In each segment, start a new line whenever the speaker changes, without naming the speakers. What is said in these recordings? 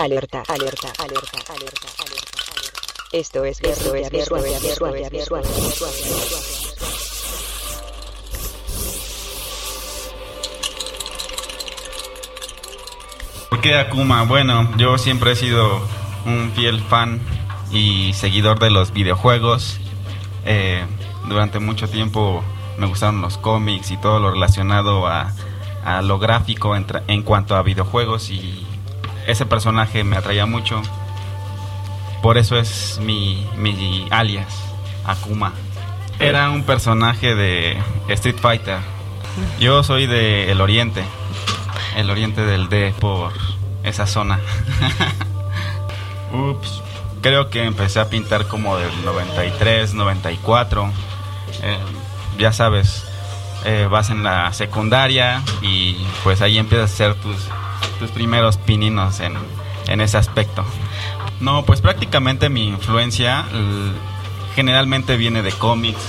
Alerta, alerta, alerta, alerta, alerta, alerta. Esto es esto es visual, visual, visual, visual,
¿Por qué Akuma? Bueno, yo siempre he sido un fiel fan y seguidor de los videojuegos. Eh, durante mucho tiempo me gustaron los cómics y todo lo relacionado a, a lo gráfico en cuanto a videojuegos y ese personaje me atraía mucho. Por eso es mi, mi alias, Akuma. Era un personaje de Street Fighter. Yo soy de el oriente, el oriente del D por esa zona. Ups, creo que empecé a pintar como del 93, 94. Eh, ya sabes, eh, vas en la secundaria y pues ahí empiezas a hacer tus, tus primeros pininos en, en ese aspecto. No, pues prácticamente mi influencia generalmente viene de cómics,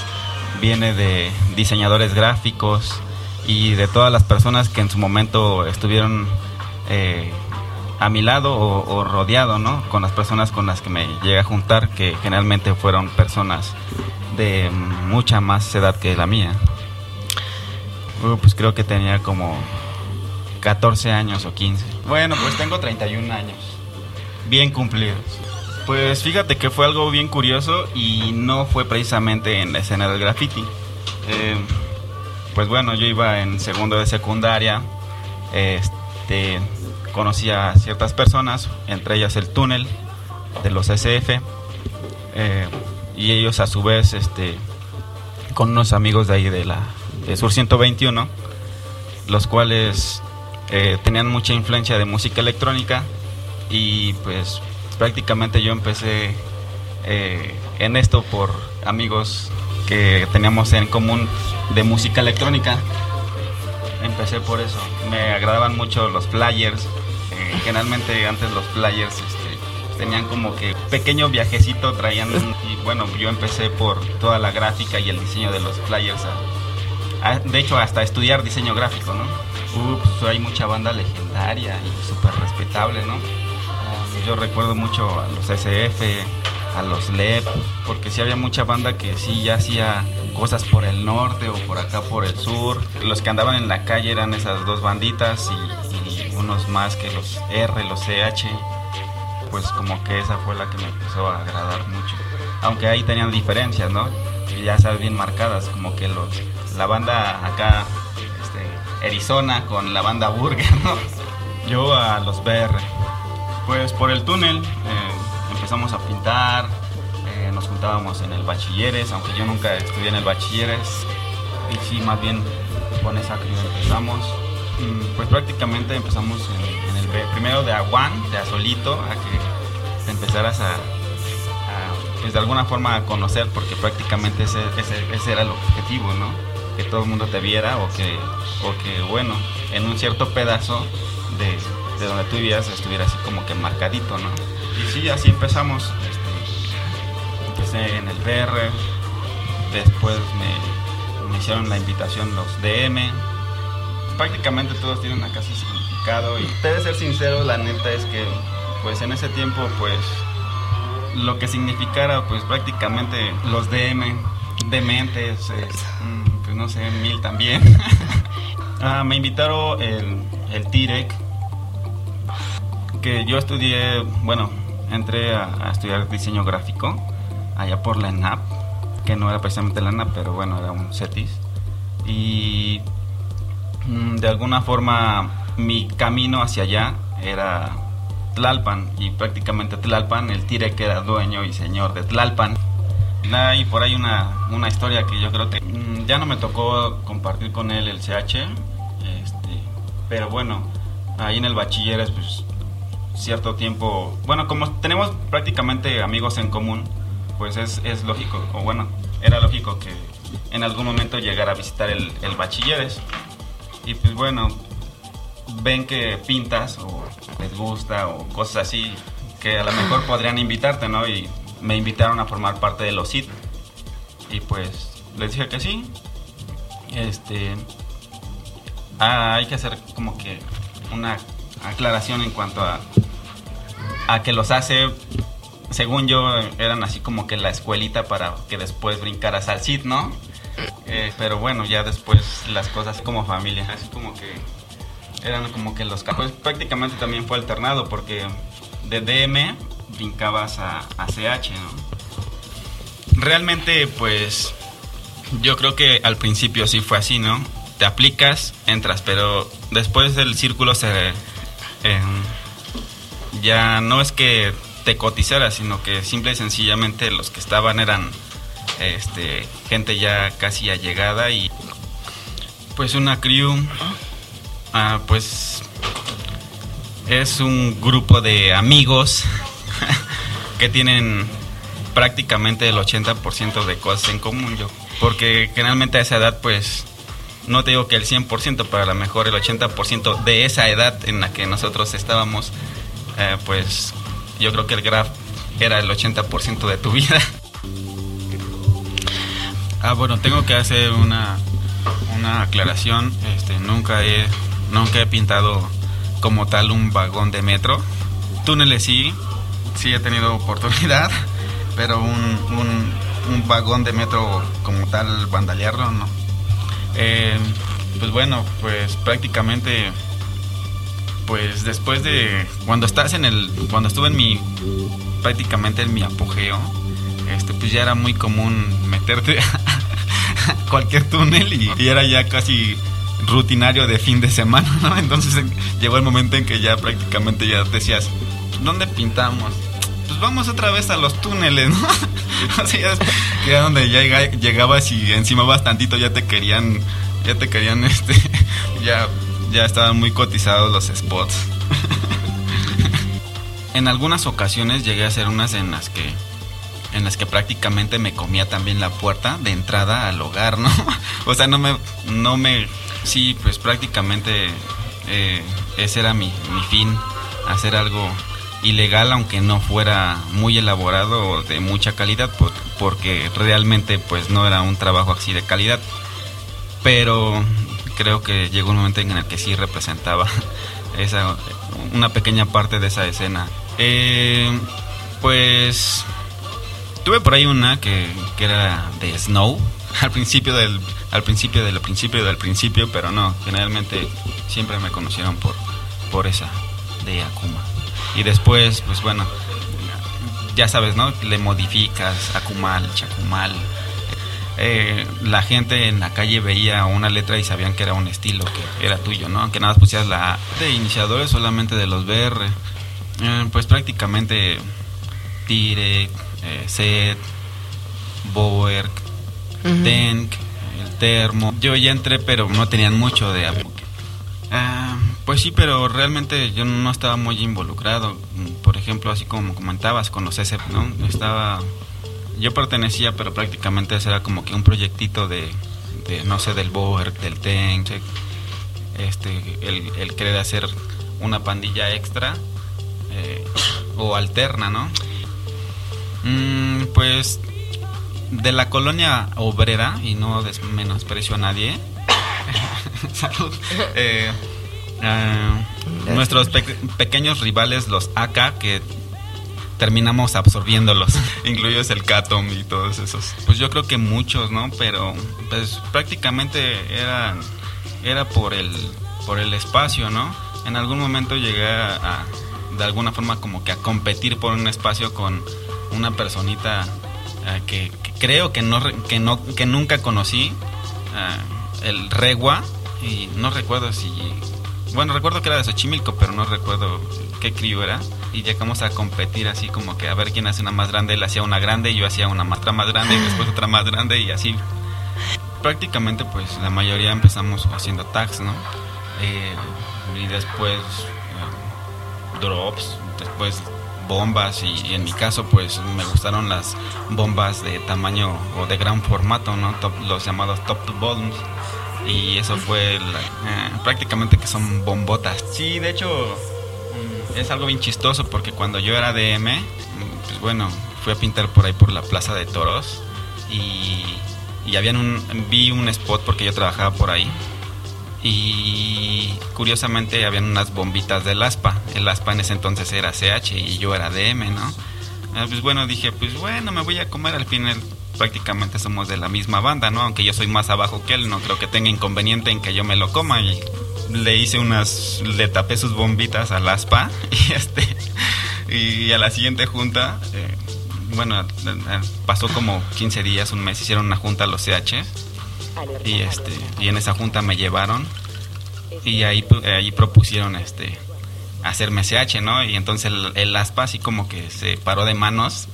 viene de diseñadores gráficos y de todas las personas que en su momento estuvieron eh, a mi lado o, o rodeado, ¿no? Con las personas con las que me llegué a juntar, que generalmente fueron personas de mucha más edad que la mía. Pues creo que tenía como 14 años o 15. Bueno, pues tengo 31 años. Bien cumplidos. Pues fíjate que fue algo bien curioso y no fue precisamente en la escena del graffiti. Eh, pues bueno, yo iba en segundo de secundaria. Este, conocí a ciertas personas, entre ellas el túnel de los SF. eh, y ellos a su vez, este, con unos amigos de ahí de la de Sur 121, los cuales eh, tenían mucha influencia de música electrónica y pues prácticamente yo empecé eh, en esto por amigos que teníamos en común de música electrónica. Empecé por eso. Me agradaban mucho los flyers. Eh, generalmente antes los flyers este, tenían como que pequeño viajecito traían y bueno yo empecé por toda la gráfica y el diseño de los flyers a- a- de hecho hasta estudiar diseño gráfico no Uh, pues, hay mucha banda legendaria y súper respetable no Ah, yo recuerdo mucho a los SF a los LEP porque sí había mucha banda que sí ya hacía cosas por el norte o por acá por el sur los que andaban en la calle eran esas dos banditas y, unos más que los R los CH pues como que esa fue la que me empezó a agradar mucho. Aunque ahí tenían diferencias, ¿no? Ya sabes, bien marcadas, como que los la banda acá, Arizona con la banda Burger, ¿no? Yo a los BR. Pues por el túnel eh, empezamos a pintar, eh, nos juntábamos en el bachilleres, aunque yo nunca estudié en el bachilleres. Y sí, más bien con esa crew empezamos. Mm, Pues prácticamente empezamos en, el primero de a one, de a solito, a que empezaras a, a, pues de alguna forma a conocer, porque prácticamente ese, ese, ese era el objetivo, ¿no? Que todo el mundo te viera o que, o que bueno, en un cierto pedazo de, de donde tú vivías estuviera así como que marcadito, ¿no? Y sí, así empezamos. este, empecé en el BR, después me, me hicieron la invitación los DM, prácticamente todos tienen acá su significado y debe ser sincero, la neta es que pues en ese tiempo pues lo que significara pues prácticamente los DM, dementes, eh, mm, pues no sé, mil también. Ah, me invitaron el, el TIREC, que yo estudié, bueno, entré a, estudiar diseño gráfico allá por la ENAP, que no era precisamente la ENAP, pero bueno, era un CETIS. Y mm, de alguna forma mi camino hacia allá era Tlalpan y prácticamente Tlalpan, el Tire que era dueño y señor de Tlalpan. Hay por ahí una, una historia que yo creo que mm, ya no me tocó compartir con él el CH, este, pero bueno, ahí en el bachilleres pues cierto tiempo, bueno, como tenemos prácticamente amigos en común, pues es, es lógico, o bueno, era lógico que en algún momento llegara a visitar el, el bachilleres. Y pues bueno, ven que pintas o les gusta o cosas así, que a lo mejor podrían invitarte, ¿no? Y me invitaron a formar parte de los CIT. Y pues les dije que sí. Este. ah, hay que hacer como que una aclaración en cuanto a a que los hace, según yo, eran así como que la escuelita para que después brincaras al CID, ¿no? Eh, pero bueno, ya después las cosas como familia, así como que eran como que los pues prácticamente también fue alternado porque de DM brincabas a, CH, ¿no? Realmente pues yo creo que al principio sí fue así, ¿no? Te aplicas, entras, pero después el círculo se... Eh, ya no es que te cotizara, sino que simple y sencillamente los que estaban eran este, gente ya casi allegada y pues una crew, ah, pues es un grupo de amigos que tienen prácticamente el 80% de cosas en común yo. Porque generalmente a esa edad pues no te digo que el 100%, pero a lo mejor el 80% de esa edad en la que nosotros estábamos, eh, pues yo creo que el graph era el 80% de tu vida. Ah, bueno, tengo que hacer una, una aclaración. Este, nunca he, nunca he pintado como tal un vagón de metro. Túneles sí, sí he tenido oportunidad, pero un, un, vagón de metro como tal vandalearlo no. Eh, pues bueno, pues prácticamente, pues después de cuando estás en el, cuando estuve en mi, prácticamente en mi apogeo, este, pues ya era muy común meterte a cualquier túnel y, era ya casi rutinario de fin de semana, ¿no? Entonces llegó el momento en que ya prácticamente ya decías, ¿dónde pintamos? Pues vamos otra vez a los túneles, ¿no? Así es, que era donde ya llegabas y encima bastantito ya te querían, ya te querían, este, ya, ya estaban muy cotizados los spots. en algunas ocasiones llegué a hacer unas en las que en las que prácticamente me comía también la puerta de entrada al hogar, ¿no? o sea, no me, no me, sí, pues prácticamente eh, ese era mi, mi fin, hacer algo ilegal aunque no fuera muy elaborado o de mucha calidad porque realmente pues no era un trabajo así de calidad pero creo que llegó un momento en el que sí representaba esa una pequeña parte de esa escena eh, pues Tuve por ahí una que, que era de Snow, al principio del al principio del principio del principio, pero no, generalmente siempre me conocieron por por esa de Akuma. Y después, pues bueno, ya sabes, ¿no? Le modificas Akumal, Chakumal. Eh, la gente en la calle veía una letra y sabían que era un estilo que era tuyo, ¿no? Aunque nada más pusieras la de iniciadores solamente de los BR. Eh, pues prácticamente Tire, eh, Set, Bower, Denk, el Termo. Yo ya entré, pero no tenían mucho de ah, pues sí, pero realmente yo no estaba muy involucrado. Por ejemplo, así como comentabas con los SF, ¿no? Estaba. Yo pertenecía, pero prácticamente era como que un proyectito de, no sé, del Bower, del Denk, este, el, el querer hacer una pandilla extra eh, o alterna, ¿no? Mm, pues de la colonia obrera, y no menosprecio a nadie, salud, eh, eh, nuestros pequeños rivales, los AK, que terminamos absorbiéndolos, incluidos el Catom y todos esos. Pues yo creo que muchos, ¿no? Pero pues prácticamente era, era por, el, por el espacio, ¿no? En algún momento llegué a, de alguna forma como que a competir por un espacio con una personita eh, que, creo que no, que no que nunca conocí, el Regua, y no recuerdo si... Bueno, recuerdo que era de Xochimilco, pero no recuerdo qué crío era. Y llegamos a competir así como que a ver quién hace una más grande. Él hacía una grande, y yo hacía una otra más grande y después otra más grande y así. Prácticamente pues la mayoría empezamos haciendo tags, ¿no? Eh, y después drops, después bombas y, en mi caso pues me gustaron las bombas de tamaño o de gran formato, ¿no? los llamados top to bottoms y eso fue eh, prácticamente que son bombotas. Sí, de hecho mm, es algo bien chistoso porque cuando yo era DM, mm, pues bueno, fui a pintar por ahí por la Plaza de Toros y, y habían un, vi un spot porque yo trabajaba por ahí y curiosamente habían unas bombitas del ASPA. El ASPA en ese entonces era CH y yo era DM, ¿no? Ah, pues bueno, dije, pues bueno, me voy a comer al final. Prácticamente somos de la misma banda, ¿no? Aunque yo soy más abajo que él, no creo que tenga inconveniente en que yo me lo coma. Y le hice unas, le tapé sus bombitas al ASPA y este, y a la siguiente junta, eh, bueno, pasó como 15 días, un mes, hicieron una junta a los CH y este y en esa junta me llevaron y ahí ahí propusieron este hacerme CH, ¿no? Y entonces el, aspa así como que se paró de manos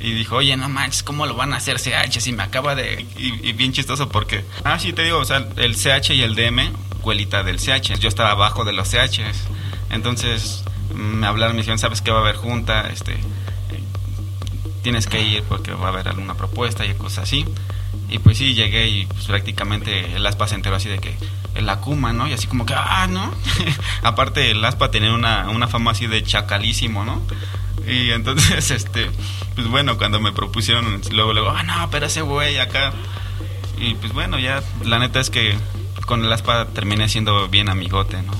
y dijo, oye, no manches, ¿cómo lo van a hacer CH si me acaba de... Y, bien chistoso porque... Ah, sí, te digo, o sea, el CH y el DM, cuelita del CH. Yo estaba abajo de los CHs. Entonces me hablaron, me dijeron, ¿sabes que va a haber junta? Este, tienes que ir porque va a haber alguna propuesta y cosas así. Y pues sí, llegué y pues, prácticamente el aspa se enteró así de que el Akuma, ¿no? Y así como que, ah, ¿no? Aparte el aspa tenía una, una fama así de chacalísimo, ¿no? Y entonces, este, pues bueno, cuando me propusieron, luego, luego, ah, no, pero ese güey acá. Y pues bueno, ya, la neta es que con el aspa terminé siendo bien amigote, ¿no?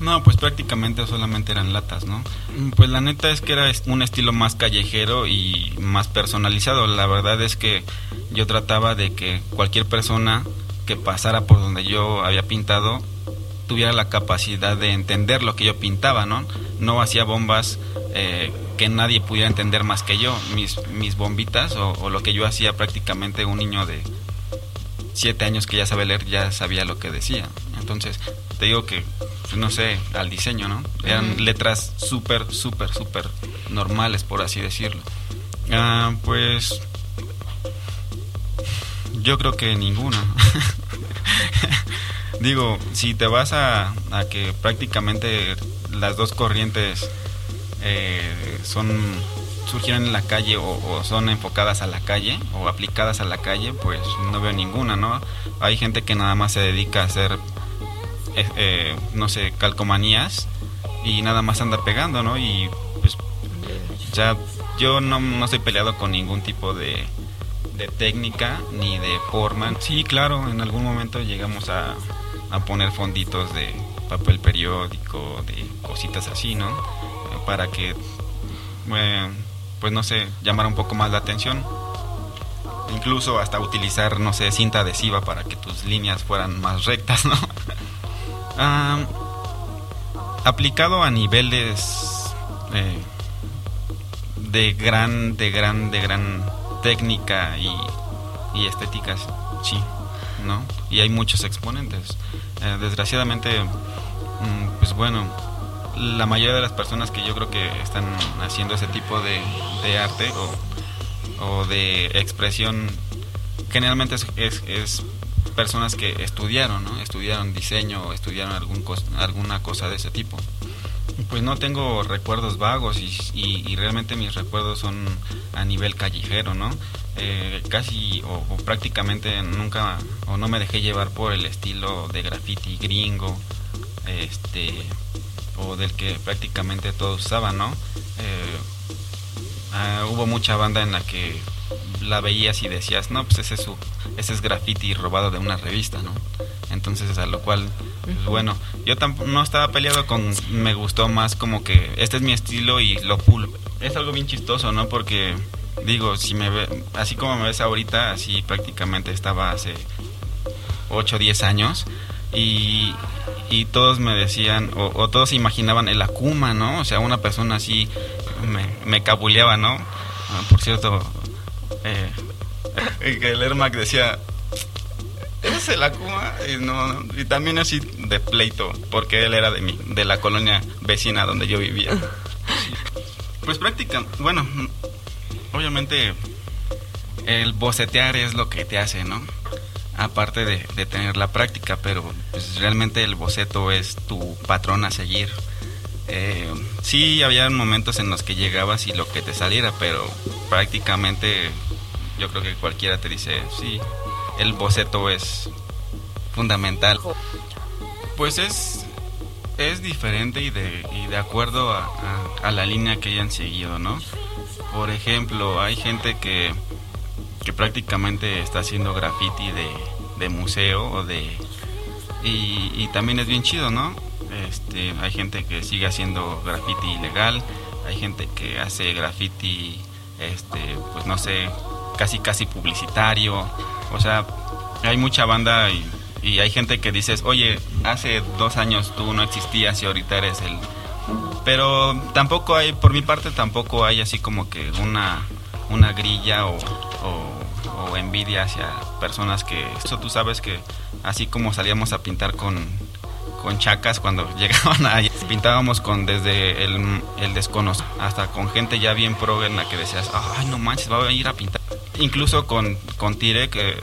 No, pues prácticamente solamente eran latas, ¿no? Pues la neta es que era un estilo más callejero y más personalizado. La verdad es que yo trataba de que cualquier persona que pasara por donde yo había pintado tuviera la capacidad de entender lo que yo pintaba, ¿no? No hacía bombas eh, que nadie pudiera entender más que yo. Mis, mis bombitas o, o, lo que yo hacía prácticamente un niño de siete años que ya sabe leer ya sabía lo que decía. Entonces, te digo que, pues, no sé, al diseño, ¿no? Eran letras súper, súper, súper normales, por así decirlo. Ah, pues yo creo que ninguna. Digo, si te vas a, a, que prácticamente las dos corrientes eh, son surgieron en la calle o, son enfocadas a la calle o aplicadas a la calle, pues no veo ninguna, ¿no? Hay gente que nada más se dedica a hacer, eh, eh, no sé, calcomanías y nada más anda pegando, ¿no? Y pues ya yo no, no estoy peleado con ningún tipo de, de técnica ni de forma. Sí, claro, en algún momento llegamos a, a poner fonditos de papel periódico, de cositas así, ¿no? Para que pues no sé, llamar un poco más la atención. Incluso hasta utilizar, no sé, cinta adhesiva para que tus líneas fueran más rectas, ¿no? aplicado a niveles eh, de gran, de gran, de gran técnica y, y estéticas, sí, ¿no? Y hay muchos exponentes. Eh, desgraciadamente, mm, pues bueno, la mayoría de las personas que yo creo que están haciendo ese tipo de, arte o, de expresión generalmente es, es, personas que estudiaron, ¿no? Estudiaron diseño o estudiaron algún alguna cosa de ese tipo. Pues no tengo recuerdos vagos y, y, realmente mis recuerdos son a nivel callejero, ¿no? Eh, casi o, o, prácticamente nunca o no me dejé llevar por el estilo de graffiti gringo, este o del que prácticamente todos usaban, ¿no? Eh, ah, hubo mucha banda en la que la veías y decías, no, pues ese es, su, ese es graffiti robado de una revista, ¿no? Entonces, a lo cual, bueno, yo no estaba peleado con, me gustó más como que este es mi estilo y lo pulo. Es algo bien chistoso, ¿no? Porque, digo, si me ve, así como me ves ahorita, así prácticamente estaba hace 8 o 10 años y, y todos me decían, o, todos imaginaban el Akuma, ¿no? O sea, una persona así me, me cabuleaba, ¿no? Ah, por cierto, eh, el Ermac decía, ¿es el Akuma? Y, no, y también así de pleito, porque él era de, mi, de la colonia vecina donde yo vivía. Pues práctica, bueno, obviamente el bocetear es lo que te hace, ¿no? aparte de, tener la práctica, pero pues realmente el boceto es tu patrón a seguir. Eh, sí, había momentos en los que llegabas y lo que te saliera, pero prácticamente yo creo que cualquiera te dice, sí, el boceto es fundamental. Pues es, es diferente y de, y de acuerdo a, a la línea que hayan seguido, ¿no? Por ejemplo, hay gente que que prácticamente está haciendo graffiti de, museo o de y, y también es bien chido, ¿no? Este, hay gente que sigue haciendo graffiti ilegal, hay gente que hace graffiti, este, pues no sé, casi casi publicitario, o sea, hay mucha banda y, hay gente que dices, oye, hace dos años tú no existías y ahorita eres el... Pero tampoco hay, por mi parte tampoco hay así como que una, una grilla o, o envidia hacia personas que... Eso tú sabes que así como salíamos a pintar con, con chacas cuando llegaban ahí. Pintábamos con desde el, el desconocido hasta con gente ya bien pro en la que decías, ay, no manches, va a ir a pintar. Incluso con, con Tire, que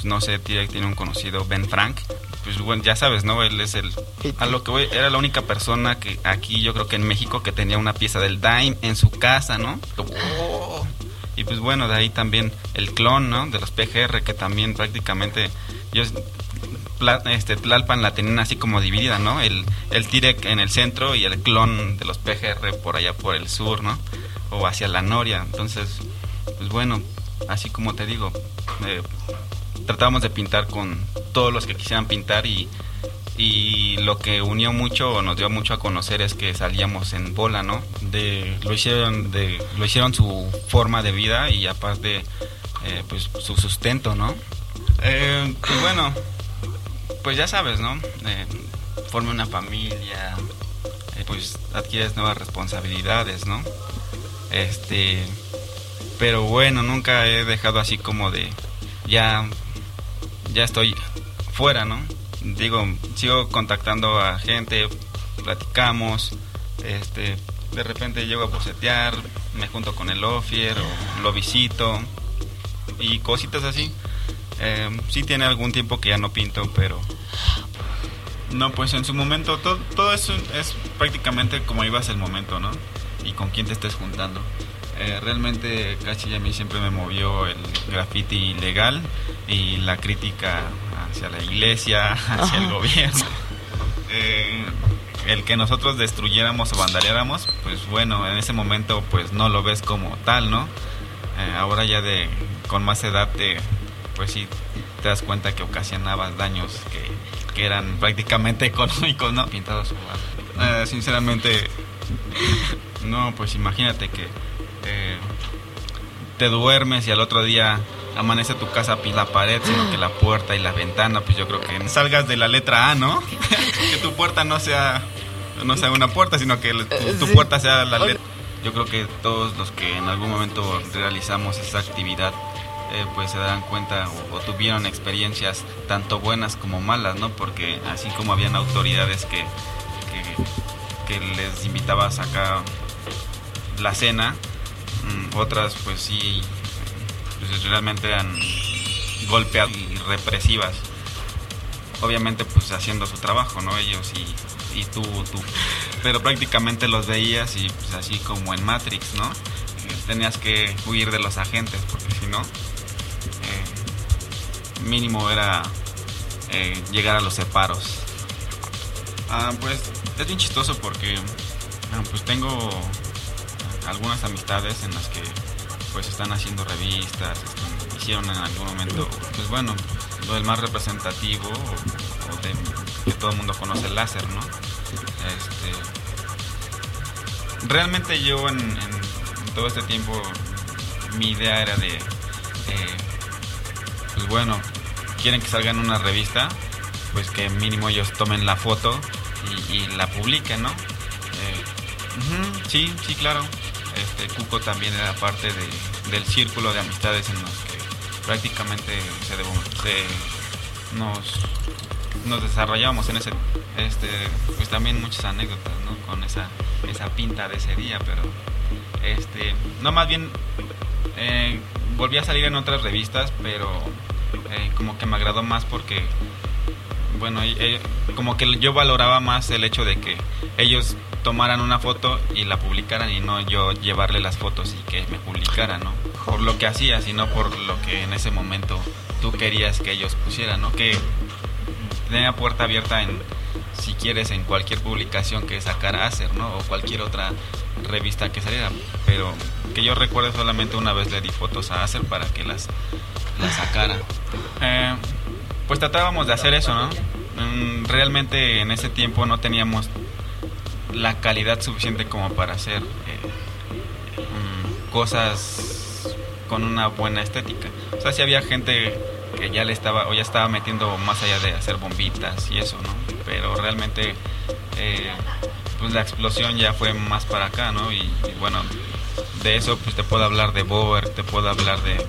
pues, no sé, Tire tiene un conocido, Ben Frank. Pues bueno, ya sabes, ¿no? Él es el... A lo que voy, era la única persona que aquí, yo creo que en México, que tenía una pieza del Dime en su casa, ¿no? Oh. Y pues bueno, de ahí también el clon, ¿no? De los PGR, que también prácticamente... Yo este, Tlalpan la tenían así como dividida, ¿no? El, el Tirek en el centro y el clon de los PGR por allá por el sur, ¿no? O hacia la Noria. Entonces, pues bueno, así como te digo, eh, tratábamos de pintar con todos los que quisieran pintar y, y lo que unió mucho o nos dio mucho a conocer es que salíamos en bola, ¿no? De, lo, hicieron, de, lo hicieron su forma de vida y aparte, eh, pues su sustento, ¿no? Eh, pues bueno, pues ya sabes, ¿no? Eh, forma una familia, eh, pues adquieres nuevas responsabilidades, ¿no? Este, pero bueno, nunca he dejado así como de, ya, ya estoy fuera, ¿no? Digo, sigo contactando a gente, platicamos, este, de repente llego a bocetear, me junto con el Ofier o lo visito y cositas así. Eh, sí tiene algún tiempo que ya no pinto, pero... No, pues en su momento todo, todo eso es prácticamente como ibas el momento, ¿no? Y con quién te estés juntando. Eh, realmente casi a mí siempre me movió el graffiti legal y la crítica hacia la iglesia, hacia el gobierno. Eh, el que nosotros destruyéramos o vandaleáramos, pues bueno, en ese momento pues no lo ves como tal, ¿no? Eh, ahora ya de con más edad te, pues sí te das cuenta que ocasionabas daños que, que eran prácticamente económicos, ¿no? Pintados eh, sinceramente, no, pues imagínate que eh, te duermes y al otro día amanece tu casa pues la pared, sino que la puerta y la ventana, pues yo creo que salgas de la letra A, ¿no? que tu puerta no sea no sea una puerta, sino que tu, tu puerta sea la letra. Yo creo que todos los que en algún momento realizamos esa actividad eh, pues se dan cuenta o, tuvieron experiencias tanto buenas como malas, ¿no? Porque así como habían autoridades que, que, que les invitaba a sacar la cena, mmm, otras pues sí, pues realmente eran golpeadas y represivas. Obviamente pues haciendo su trabajo, ¿no? Ellos y, y tú, tú. Pero prácticamente los veías y pues así como en Matrix, ¿no? Tenías que huir de los agentes porque si no, mínimo era eh, llegar a los separos. Ah, pues es bien chistoso porque pues tengo algunas amistades en las que pues están haciendo revistas, hicieron en algún momento, pues bueno, lo del más representativo que todo el mundo conoce el láser, ¿no? Este, realmente yo en, todo este tiempo mi idea era de, eh, pues bueno, quieren que salga en una revista, pues que mínimo ellos tomen la foto y, la publiquen, ¿no? Eh, sí, sí, claro. Este Cuco también era parte de, del círculo de amistades en los que prácticamente se, nos, nos desarrollamos en ese, este, pues también muchas anécdotas, ¿no? Con esa, esa pinta de ese día, pero, este, no, más bien, eh, volví a salir en otras revistas, pero eh, como que me agradó más porque, bueno, como que yo valoraba más el hecho de que ellos tomaran una foto y la publicaran y no yo llevarle las fotos y que me publicaran, ¿no? Por lo que hacía, sino por lo que en ese momento tú querías que ellos pusieran, ¿no? Que tenía puerta abierta en, si quieres, en cualquier publicación que sacara Acer, ¿no? O cualquier otra revista que saliera. Pero que yo recuerdo solamente una vez le di fotos a Acer para que las la sacara. Eh, pues tratábamos de hacer eso, ¿no? mm, realmente en ese tiempo no teníamos la calidad suficiente como para hacer eh, mm, cosas con una buena estética. O sea, si había gente que ya le estaba o ya estaba metiendo más allá de hacer bombitas y eso, ¿no? Pero realmente eh, pues la explosión ya fue más para acá, ¿no? Y, bueno, de eso pues te puedo hablar de Boer, te puedo hablar de,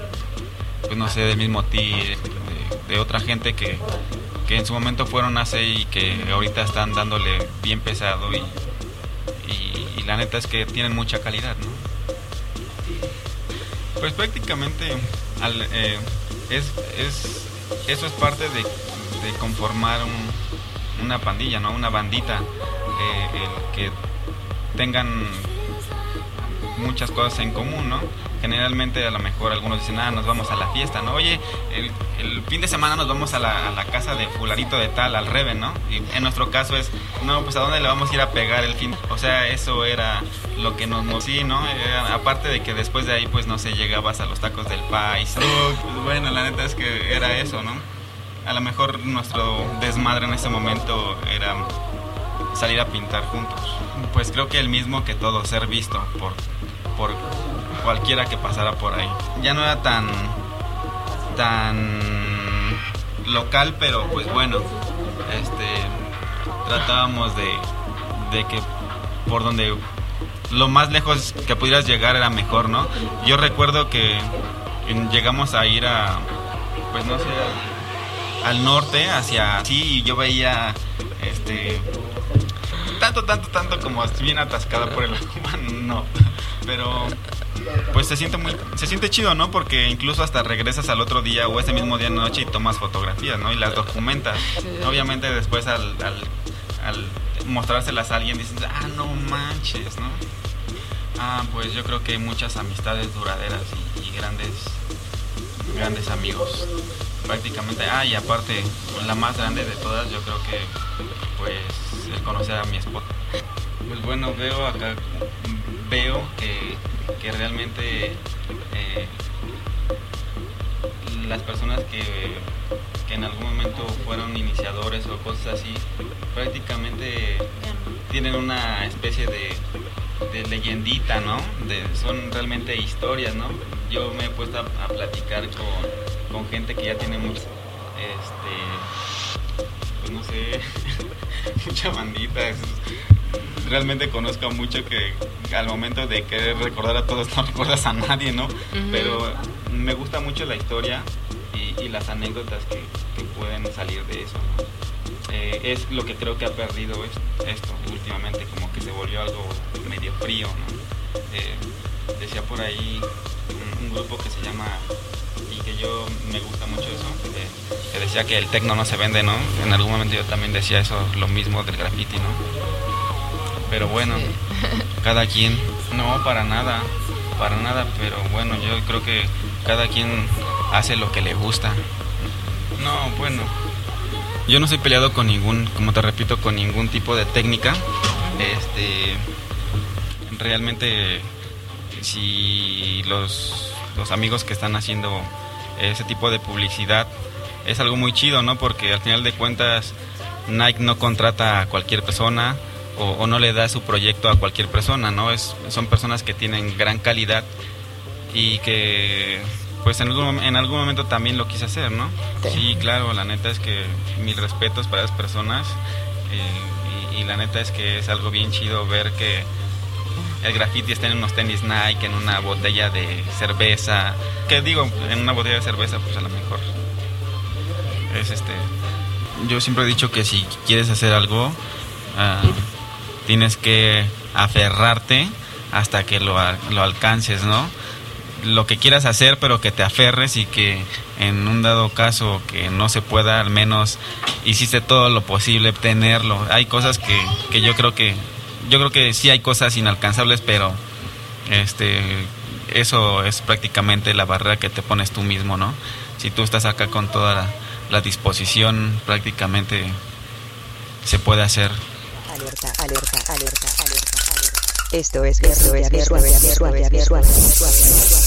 pues no sé, del mismo T, de, otra gente que, que en su momento fueron hace y que ahorita están dándole bien pesado y, y, la neta es que tienen mucha calidad, ¿no? Pues prácticamente al, eh, es, es, eso es parte de, de conformar un, una pandilla, ¿no? Una bandita, eh, el que tengan muchas cosas en común, ¿no? Generalmente a lo mejor algunos dicen, ah, nos vamos a la fiesta, ¿no? Oye, el, el fin de semana nos vamos a la, casa de fularito de tal, al Reven, ¿no? Y en nuestro caso es, no, pues a dónde le vamos a ir a pegar el fin. O sea, eso era lo que nos mocí, ¿no? aparte de que después de ahí, pues no sé, llegabas a los tacos del país. pues bueno, la neta es que era eso, ¿no? A lo mejor nuestro desmadre en ese momento era salir a pintar juntos. Pues creo que el mismo que todo, ser visto por, por cualquiera que pasara por ahí. Ya no era tan tan local, pero pues bueno, este tratábamos de, de que por donde lo más lejos que pudieras llegar era mejor, ¿no? Yo recuerdo que llegamos a ir a, pues no sé, al norte, hacia sí, y yo veía, este, tanto, tanto, tanto como bien atascada por el no, pero pues se siente muy se siente chido no porque incluso hasta regresas al otro día o ese mismo día noche y tomas fotografías no y las documentas. Obviamente después al, al, mostrárselas a alguien dices ah no manches no ah pues yo creo que hay muchas amistades duraderas y, grandes grandes amigos. Prácticamente ah y aparte la más grande de todas yo creo que pues conocer a mi esposa pues bueno veo acá veo que que realmente eh, las personas que, que, en algún momento fueron iniciadores o cosas así, prácticamente tienen una especie de, de leyendita, ¿no? Son realmente historias, ¿no? Yo me he puesto a, platicar con, con, gente que ya tiene mucho, este, no sé, mucha bandita, realmente conozco mucho que al momento de querer recordar a todos no recuerdas a nadie, ¿no? Pero me gusta mucho la historia y, las anécdotas que, pueden salir de eso, eh, es lo que creo que ha perdido esto, últimamente, como que se volvió algo medio frío, ¿no? Eh, decía por ahí un, grupo que se llama y que yo me gusta mucho eso, que decía que el tecno no se vende, ¿no? En algún momento yo también decía eso, lo mismo del graffiti, ¿no? Pero bueno, cada quien, no, para nada, para nada, pero bueno, yo creo que cada quien hace lo que le gusta. No, bueno, yo no soy peleado con ningún, como te repito, con ningún tipo de técnica. Este, realmente, si los, los amigos que están haciendo ese tipo de publicidad es algo muy chido, ¿no? Porque al final de cuentas Nike no contrata a cualquier persona, o, no le da su proyecto a cualquier persona, ¿no? Es, son personas que tienen gran calidad y que pues en algún, en algún momento también lo quise hacer, ¿no? Sí. claro, la neta es que mil respetos para esas personas eh, y, la neta es que es algo bien chido ver que el graffiti está en unos tenis Nike, en una botella de cerveza, que digo, en una botella de cerveza pues a lo mejor es este... Yo siempre he dicho que si quieres hacer algo, uh, tienes que aferrarte hasta que lo, lo alcances, ¿no? Lo que quieras hacer, pero que te aferres y que en un dado caso que no se pueda, al menos hiciste todo lo posible obtenerlo. Hay cosas que, que yo creo que yo creo que sí hay cosas inalcanzables, pero este eso es prácticamente la barrera que te pones tú mismo, ¿no? Si tú estás acá con toda la, la disposición, prácticamente se puede hacer
Alerta, alerta, alerta, alerta, alerta. Esto es Esto es visual, visual, visual, visual, visual.